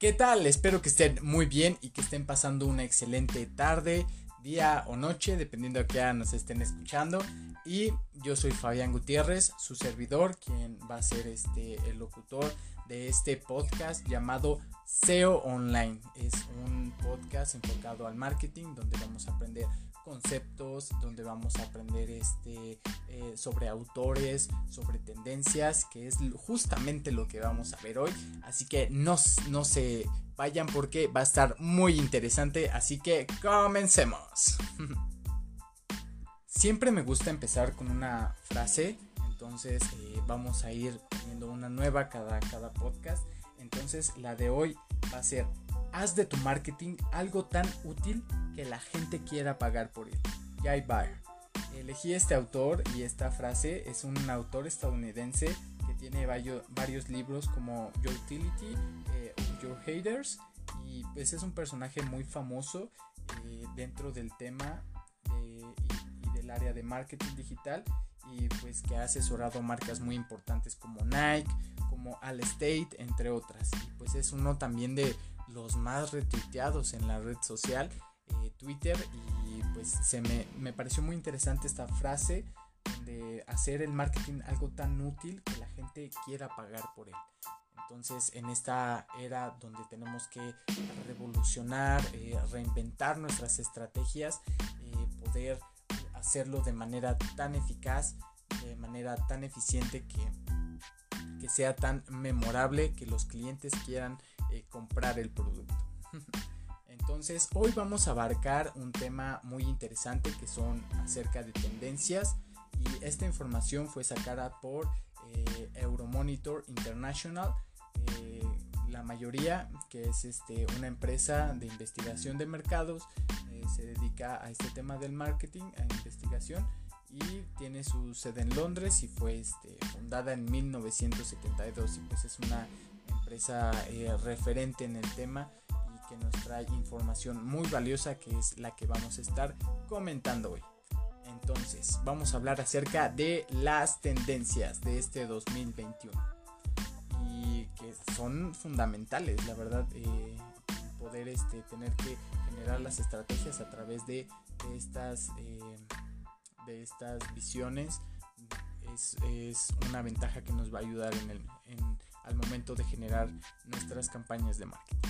¿Qué tal? Espero que estén muy bien y que estén pasando una excelente tarde, día o noche, dependiendo a qué nos estén escuchando. Y yo soy Fabián Gutiérrez, su servidor, quien va a ser este, el locutor de este podcast llamado SEO Online. Es un podcast enfocado al marketing donde vamos a aprender conceptos, donde vamos a aprender este, eh, sobre autores, sobre tendencias, que es justamente lo que vamos a ver hoy. Así que no, no se vayan porque va a estar muy interesante. Así que comencemos. Siempre me gusta empezar con una frase, entonces eh, vamos a ir viendo una nueva cada, cada podcast. Entonces la de hoy va a ser haz de tu marketing algo tan útil que la gente quiera pagar por él. Jay Baer. Elegí este autor y esta frase es un autor estadounidense que tiene varios, libros como Your Utility eh, Your Haters y pues es un personaje muy famoso eh, dentro del tema y, del área de marketing digital y pues que ha asesorado marcas muy importantes como Nike, como Allstate, entre otras. Y pues es uno también de los más retuiteados en la red social eh, Twitter y pues se me, me, pareció muy interesante esta frase de hacer el marketing algo tan útil que la gente quiera pagar por él. Entonces en esta era donde tenemos que revolucionar, eh, reinventar nuestras estrategias, eh, poder hacerlo de manera tan eficaz, de manera tan eficiente que, que sea tan memorable que los clientes quieran eh, comprar el producto. Entonces, hoy vamos a abarcar un tema muy interesante que son acerca de tendencias y esta información fue sacada por eh, Euromonitor International. Eh, la mayoría, que es este, una empresa de investigación de mercados, se dedica a este tema del marketing, a investigación y tiene su sede en Londres y fue este, fundada en 1972 y pues es una empresa eh, referente en el tema y que nos trae información muy valiosa que es la que vamos a estar comentando hoy. Entonces, vamos a hablar acerca de las tendencias de este 2021 y que son fundamentales, la verdad, eh, poder este, tener que generar las estrategias a través de, estas, eh, de estas visiones es, es, una ventaja que nos va a ayudar en el, en, al momento de generar nuestras campañas de marketing.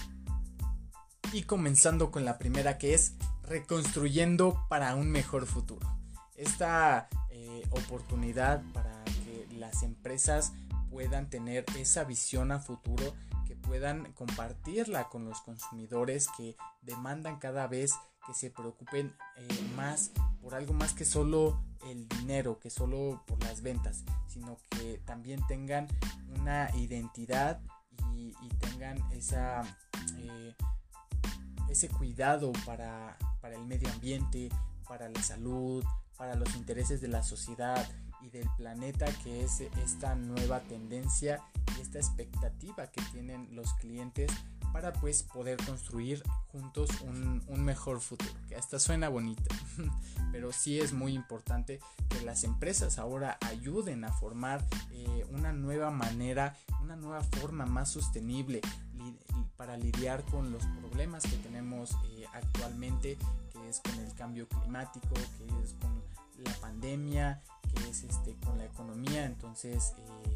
Y comenzando con la primera que es reconstruyendo para un mejor futuro. Esta eh, oportunidad para que las empresas puedan tener esa visión a futuro, puedan compartirla con los consumidores que demandan cada vez que se preocupen eh, más por algo más que solo el dinero, que solo por las ventas, sino que también tengan una identidad y, tengan esa, eh, ese cuidado para, para el medio ambiente, para la salud, para los intereses de la sociedad y del planeta, que es esta nueva tendencia esta expectativa que tienen los clientes para pues poder construir juntos un, mejor futuro. Que hasta suena bonito, pero sí es muy importante que las empresas ahora ayuden a formar eh, una nueva manera, una nueva forma más sostenible para lidiar con los problemas que tenemos eh, actualmente, que es con el cambio climático, que es con la pandemia, que es este, con la economía. Entonces, eh,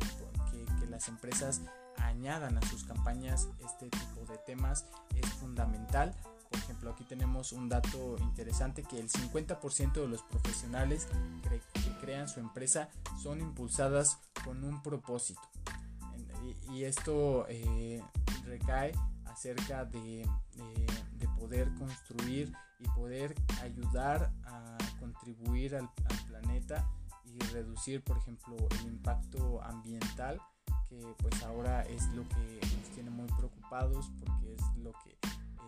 las empresas añadan a sus campañas este tipo de temas es fundamental. Por ejemplo, aquí tenemos un dato interesante que el 50% de los profesionales que, crean su empresa son impulsadas con un propósito. Y, esto eh, recae acerca de, poder construir y poder ayudar a contribuir al planeta y reducir, por ejemplo, el impacto ambiental pues ahora es lo que nos tiene muy preocupados porque es lo que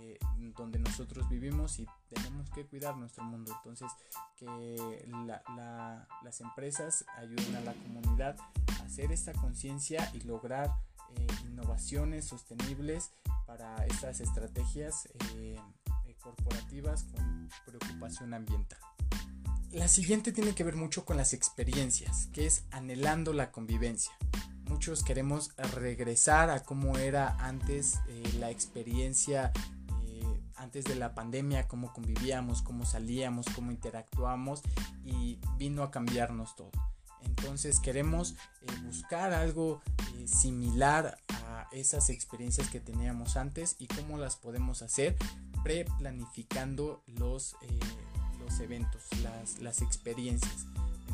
eh, donde nosotros vivimos y tenemos que cuidar nuestro mundo. Entonces, que las empresas ayuden a la comunidad a hacer esta conciencia y lograr eh, innovaciones sostenibles para estas estrategias eh, corporativas con preocupación ambiental. La siguiente tiene que ver mucho con las experiencias, que es anhelando la convivencia. Muchos queremos regresar a cómo era antes eh, la experiencia eh, antes de la pandemia, cómo convivíamos, cómo salíamos, cómo interactuamos y vino a cambiarnos todo. Entonces queremos eh, buscar algo similar a esas experiencias que teníamos antes y cómo las podemos hacer pre-planificando los, los eventos, las, las experiencias.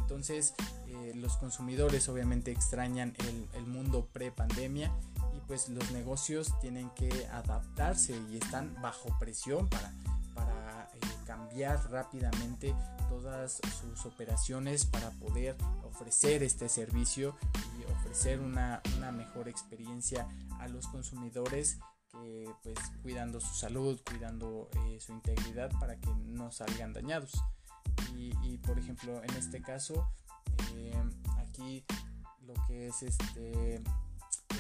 Entonces eh, los consumidores obviamente extrañan el, mundo pre-pandemia y pues los negocios tienen que adaptarse y están bajo presión para, eh, cambiar rápidamente todas sus operaciones para poder ofrecer este servicio y ofrecer una, mejor experiencia a los consumidores que pues cuidando su salud, cuidando eh, su integridad para que no salgan dañados. Y, por ejemplo, en este caso, eh, aquí lo que es este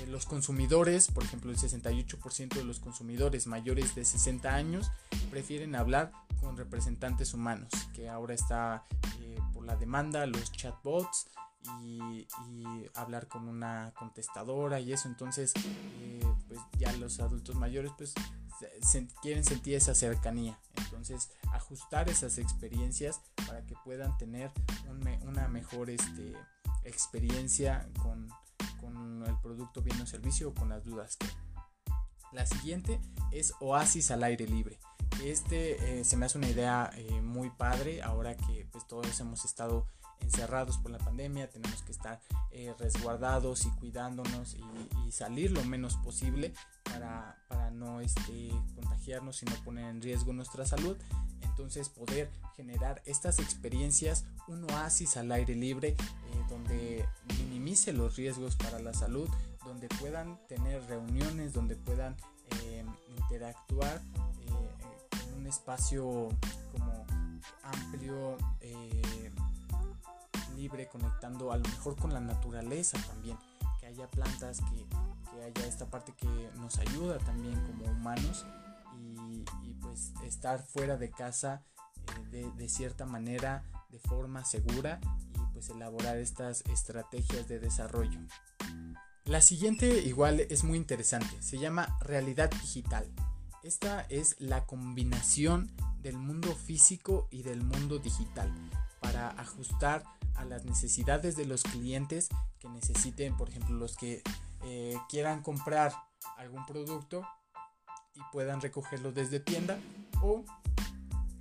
eh, los consumidores, por ejemplo, el 68% de los consumidores mayores de 60 años prefieren hablar con representantes humanos, que ahora está eh, por la demanda, los chatbots y, hablar con una contestadora y eso. Entonces, pues ya los adultos mayores pues quieren sentir esa cercanía. Entonces, ajustar esas experiencias para que puedan tener una mejor este, experiencia con, el producto, bien o servicio o con las dudas que la siguiente es Oasis al aire libre. Este eh, se me hace una idea eh, muy padre ahora que pues todos hemos estado encerrados por la pandemia, tenemos que estar eh, resguardados y cuidándonos y, salir lo menos posible para, no este, contagiarnos y no poner en riesgo nuestra salud. Entonces poder generar estas experiencias, un oasis al aire libre eh, donde minimice los riesgos para la salud, donde puedan tener reuniones, donde puedan eh, interactuar en un espacio como amplio libre, conectando a lo mejor con la naturaleza también, que haya plantas, que, haya esta parte que nos ayuda también como humanos y, pues estar fuera de casa eh, de, cierta manera, de forma segura y pues elaborar estas estrategias de desarrollo. La siguiente igual es muy interesante, se llama realidad digital. Esta es la combinación del mundo físico y del mundo digital para ajustar a las necesidades de los clientes que necesiten, por ejemplo, los que eh, quieran comprar algún producto y puedan recogerlo desde tienda o,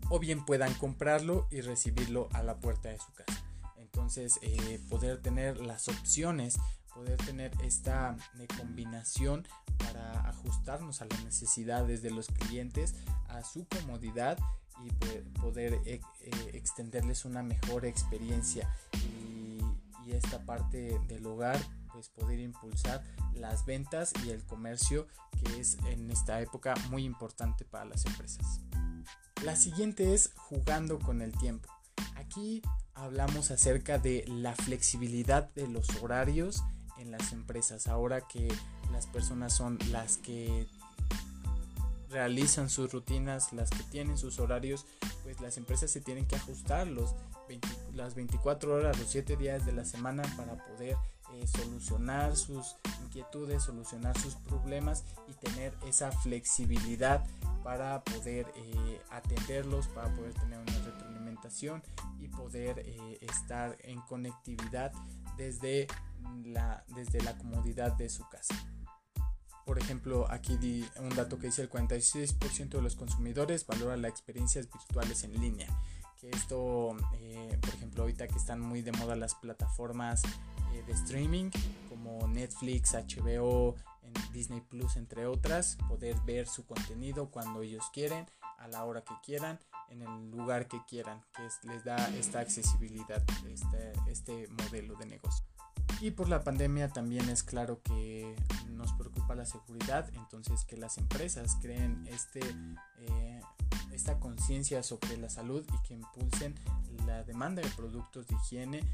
o bien puedan comprarlo y recibirlo a la puerta de su casa. Entonces, eh, poder tener las opciones, poder tener esta eh, combinación para ajustarnos a las necesidades de los clientes, a su comodidad y poder eh, eh, extenderles una mejor experiencia y, esta parte del hogar pues poder impulsar las ventas y el comercio que es en esta época muy importante para las empresas. La siguiente es jugando con el tiempo. Aquí hablamos acerca de la flexibilidad de los horarios en las empresas. Ahora que las personas son las que realizan sus rutinas, las que tienen sus horarios, pues las empresas se tienen que ajustar los las 24 horas, los 7 días de la semana para poder eh, solucionar sus inquietudes, solucionar sus problemas y tener esa flexibilidad para poder eh, atenderlos, para poder tener una retroalimentación y poder eh, estar en conectividad desde la, desde la comodidad de su casa. Por ejemplo, aquí di un dato que dice el 46% de los consumidores valoran las experiencias virtuales en línea. Que esto, eh, por ejemplo, ahorita que están muy de moda las plataformas eh, de streaming como Netflix, HBO, Disney Plus, entre otras, poder ver su contenido cuando ellos quieren, a la hora que quieran, en el lugar que quieran, que les da esta accesibilidad, este, este modelo de negocio. Y por la pandemia también es claro que nos preocupa la seguridad, entonces que las empresas creen este, eh, esta conciencia sobre la salud y que impulsen la demanda de productos de higiene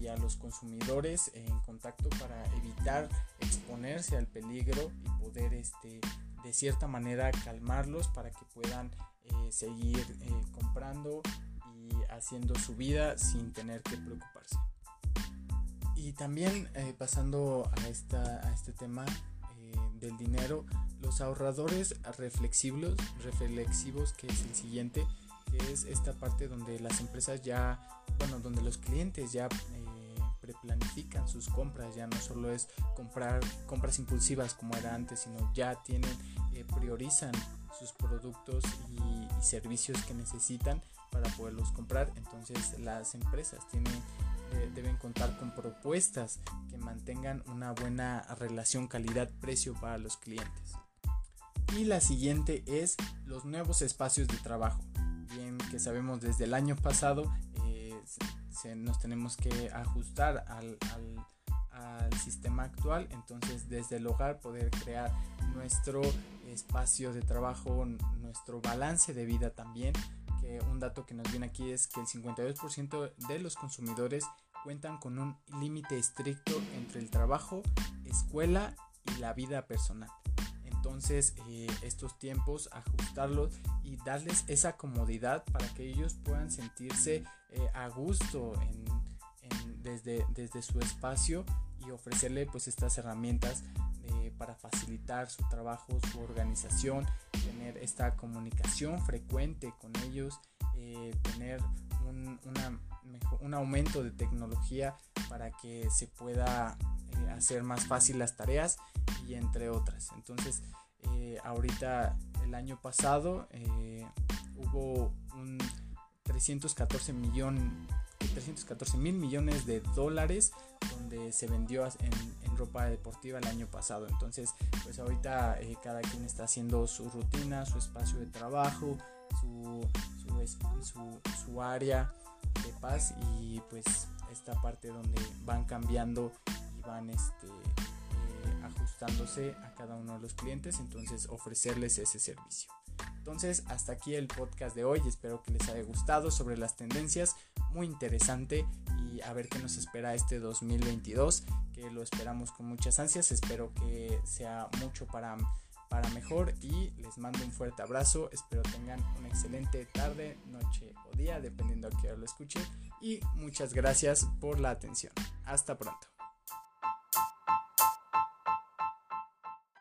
y a los consumidores en contacto para evitar exponerse al peligro y poder este, de cierta manera calmarlos para que puedan eh, seguir eh, comprando y haciendo su vida sin tener que preocuparse. Y también eh, pasando a, esta, a este tema eh, del dinero, los ahorradores reflexivos, reflexivos, que es el siguiente, que es esta parte donde las empresas ya, bueno, donde los clientes ya eh, preplanifican sus compras, ya no solo es comprar compras impulsivas como era antes, sino ya tienen, priorizan sus productos y servicios que necesitan para poderlos comprar. Entonces las empresas tienen eh, deben contar con propuestas que mantengan una buena relación calidad-precio para los clientes. Y la siguiente es los nuevos espacios de trabajo. Bien que sabemos desde el año pasado eh, nos tenemos que ajustar al, al sistema actual, entonces desde el hogar poder crear nuestro espacio de trabajo, nuestro balance de vida también un dato que nos viene aquí es que el 52% de los consumidores cuentan con un límite estricto entre el trabajo, escuela y la vida personal. Entonces eh, estos tiempos ajustarlos y darles esa comodidad para que ellos puedan sentirse eh, a gusto desde, desde su espacio y ofrecerle pues estas herramientas eh, para facilitar su trabajo, su organización, tener esta comunicación frecuente con ellos, eh, tener un, un, aumento de tecnología para que se pueda eh, hacer más fácil las tareas y entre otras. Entonces, ahorita el año pasado hubo un 314 millón 314 mil millones de dólares donde se vendió en, ropa deportiva el año pasado. Entonces, pues ahorita eh, cada quien está haciendo su rutina, su espacio de trabajo, su, su, área de paz y pues esta parte donde van cambiando y van este, ajustándose a cada uno de los clientes, entonces ofrecerles ese servicio. Entonces, hasta aquí el podcast de hoy. Espero que les haya gustado sobre las tendencias. Muy interesante y a ver qué nos espera este 2022, que lo esperamos con muchas ansias. Espero que sea mucho para, para mejor y les mando un fuerte abrazo. Espero tengan una excelente tarde, noche o día, dependiendo a qué lo escuchen. Y muchas gracias por la atención. Hasta pronto.